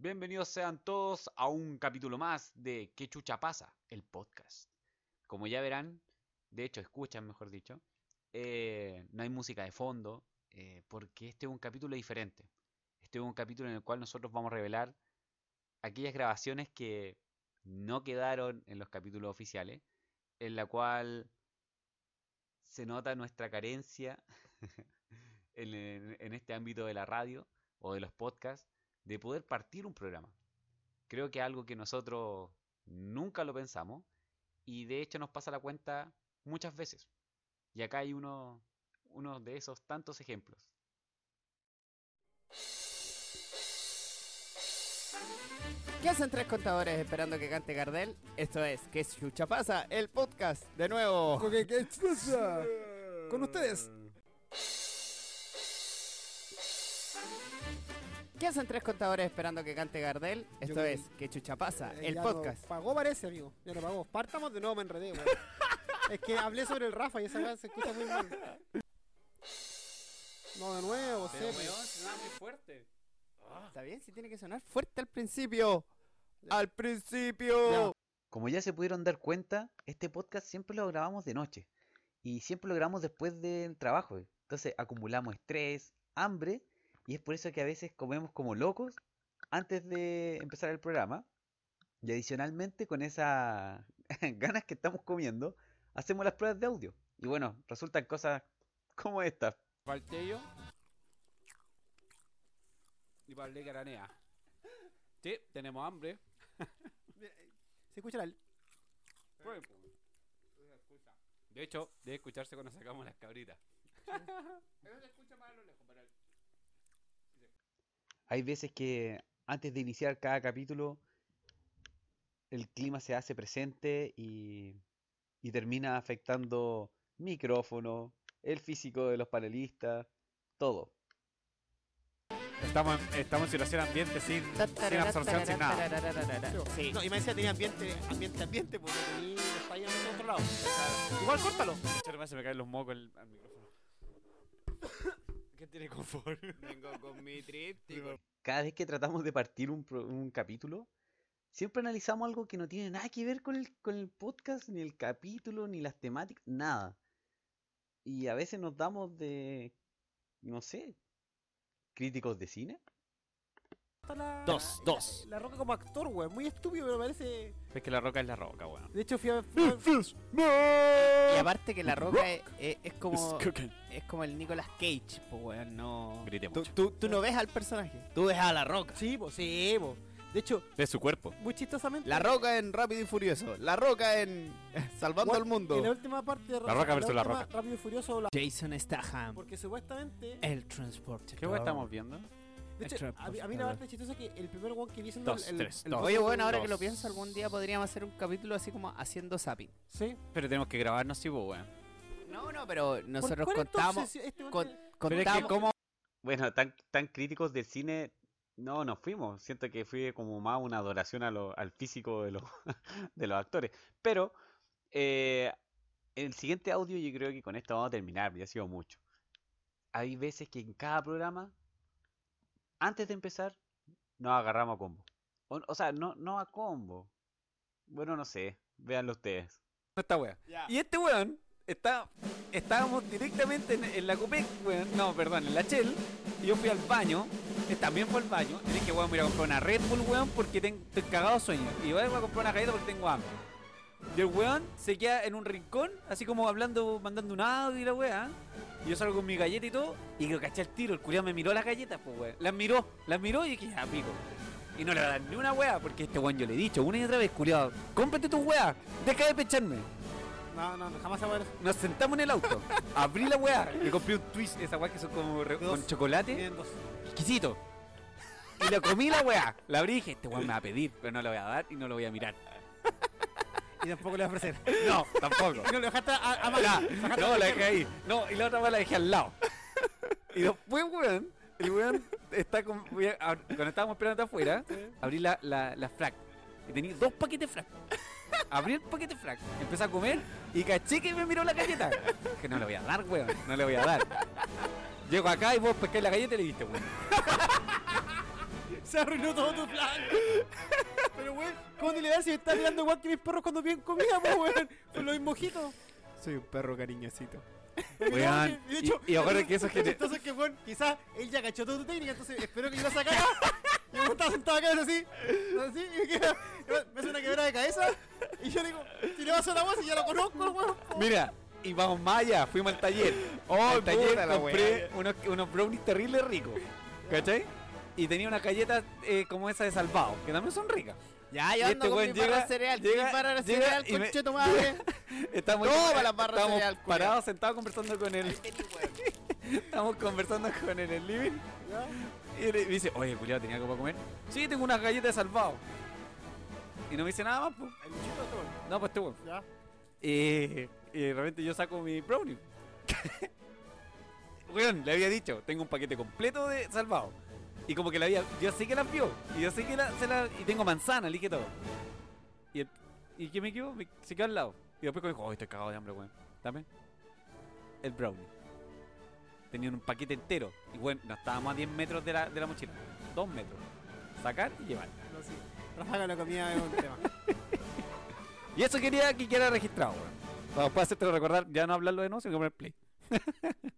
Bienvenidos sean todos a un capítulo más de ¿Qué chucha pasa? El podcast. Como ya verán, de hecho escuchan mejor dicho, eh, no hay música de fondo, eh, porque este es un capítulo diferente. Este es un capítulo en el cual nosotros vamos a revelar aquellas grabaciones que no quedaron en los capítulos oficiales, en la cual se nota nuestra carencia en, este ámbito de la radio o de los podcasts de poder partir un programa. Creo que es algo que nosotros nunca lo pensamos y de hecho nos pasa la cuenta muchas veces. Y acá hay uno, uno de esos tantos ejemplos. ¿Qué hacen tres contadores esperando que cante Gardel? Esto es ¿Qué chucha pasa? El podcast, de nuevo. Ok, ¿qué chucha? Con ustedes. ¿Qué hacen tres contadores esperando que cante Gardel? Esto es ¿Qué chucha pasa? Eh, El ya podcast. no pagó parece, amigo. Ya no pagó. Partamos de nuevo, me enredé, weón. es que hablé sobre el Rafa y esa weá se escucha muy mal. No, de nuevo, serio. muy fuerte. ¿Está bien? Si tiene que sonar fuerte al principio. ¡Al principio! Como ya se pudieron dar cuenta, este podcast siempre lo grabamos de noche. Y siempre lo grabamos después del trabajo. Entonces acumulamos estrés, hambre, y es por eso que a veces comemos como locos antes de empezar el programa. Y adicionalmente, con esas ganas que estamos comiendo, hacemos las pruebas de audio. Y bueno, resultan cosas como estas. Valtello y Valde Caranea. Sí, tenemos hambre. Se escucha el... Prueben, po. De hecho, debe escucharse cuando sacamos las cabritas. Eso se escucha más a lo lejos, Hay veces que antes de iniciar cada capítulo, el clima se hace presente y, y termina afectando micrófono, el físico de los panelistas, todo. Estamos en, estamos en situación ambiente sin, sin absorción, sin nada. Sí. No, y me decía tenía ambiente, ambiente, ambiente, porque tenía está ahí en otro lado. Igual córtalo. Se me caen los mocos al micrófono. ¿Qué tiene confort? Vengo con mi tríptico. Cada vez que tratamos de partir un, pro- un capítulo, siempre analizamos algo que no tiene nada que ver con el, con el podcast, ni el capítulo, ni las temáticas, nada. Y a veces nos damos de, no sé, críticos de cine. Está la- Dos, dos. La roca como actor, weón. Muy estúpido, pero parece... Es que la roca es la roca, weón. De hecho, fui a... fui a- Y aparte que la roca es, es- es como es como el Nicolas Cage, pues weón, no. Grite Tú, mucho. tú- tú no ves al personaje, tú ves a la roca. Sí, pues, sí, pues. De hecho, De su cuerpo. muy chistosamente... La roca en Rápido y Furioso, la roca en Salvando al Mundo. En la última parte de La Roca versus la última Roca. Rápido y Furioso, la- Jason Statham, porque supuestamente... el transporte. ¿Qué estamos viendo? De hecho, Extra a, mí- a mí la parte chistosa es que el primer one que vi siendo Dos, el, el, tres, el dos. voz Oye, bueno, ahora Dos. que lo pienso, algún día podríamos hacer un capítulo así como haciendo zapping. Sí. Pero tenemos que grabarnos, sí, pues, weón. No, no, pero nosotros ¿Cuál es tu contamos? Este weón con- tiene- Pero es que contamos, como... Bueno, tan, tan críticos del cine, no nos fuimos. Siento que fue como más una adoración a lo- al físico de los, de los actores. Pero eh, el siguiente audio yo creo que con esto vamos a terminar, ya ha sido mucho. Hay veces que en cada programa, antes de empezar, nos agarramos a combo. O, o sea, no, no a combo. Bueno, no sé, véanlo ustedes. esta wea. Y este weón está, estábamos directamente en, en la Copec, weón. No, perdón, en la Shell. Y yo fui al baño. Él también fue al baño. Y dije, weón, voy a ir a comprar una Red Bull, weón, porque tengo, estoy cagado sueño. Y voy a comprar una galleta porque tengo hambre. Y el weón se queda en un rincón, así como hablando, mandando un audio y la weá. Y yo salgo con mi galleta y todo. Y lo caché al tiro. El culiao me miró las galletas, pues weón. Las miró, las miró y dije, ya, pico. Y no le va a dar ni una weá, porque este weón yo le he dicho una y otra vez, culiao, cómprate tu weá, deja de pecharme. No, no, jamás se va a ver eso. Nos sentamos en el auto, abrí la weá, le compré un twist, esa weá que son como re- Dos. con chocolate, dos. exquisito. Y lo comí la weá, la abrí y dije, este weón me va a pedir, pero no lo voy a dar y no lo voy a mirar. Y tampoco le va a ofrecer. No, tampoco. No le dejaste a, a no, la dejé ahí. No, y la otra weá la dejé al lado. Y después, weón, el weón está con. cuando estábamos esperando afuera, abrí la, la, la frac. Y tenía dos paquetes frac. Abrí el paquete frac, empecé a comer y caché que me miró la galleta. Que no le voy a dar, weón, no le voy a dar. Llego acá y vos pescáis la galleta y le diste, weón. Se arruinó todo tu plan. Weón, ¿cómo te le das si me estás mirando igual que mis perros cuando piden comida, pues, weón? Con los mojitos. Soy un perro cariñosito. Weón, Y de hecho, y- y acuérdate que eso es que Entonces, que, weón, quizás él ya cachó toda tu técnica, entonces espero que yo la sacara. Y yo estaba sentado acá, así, así, y me, queda- me hace una quebrada de cabeza. Y yo digo, si le vas a la voz y ya lo conozco, el weón. Mira, y vamos más allá, fuimos al taller. Oh, al taller la compré unos, unos brownies terribles ricos. ¿Cachai? Y tenía una galleta eh, como esa de salvado, que también son ricas. Ya, yo ando este con mi barra llega- cereal. llega- mi barra llega cereal, conche tu madre. Estamos, Toma barras estamos cereal, culiao. parados, sentados conversando con él. Estamos conversando con él en el living. Y él me dice, oye, culiado, ¿tenía algo para comer? Sí, tengo unas galletas de salvado. Y no me dice nada más, pues. El de todo. No, pues este weón. Ya. Y, y de repente yo saco mi brownie. Weón, le había dicho, tengo un paquete completo de salvado. Y como que la había, yo sé que la vio. Y yo sé que la, se la, y tengo manzana, le todo. Y, el, y que me quedó, me, se quedó al lado. Y después me dijo, oh, estoy cagado de hambre, weón. Dame. El brownie. Tenían un paquete entero. Y bueno, no estábamos a 10 metros de la, de la mochila. 2 metros. Sacar y llevar. No, sí. Rafa la comida es un tema. Y eso quería que quedara registrado, weón. Para después hacerte recordar, ya no hablarlo de no, sino que poner play.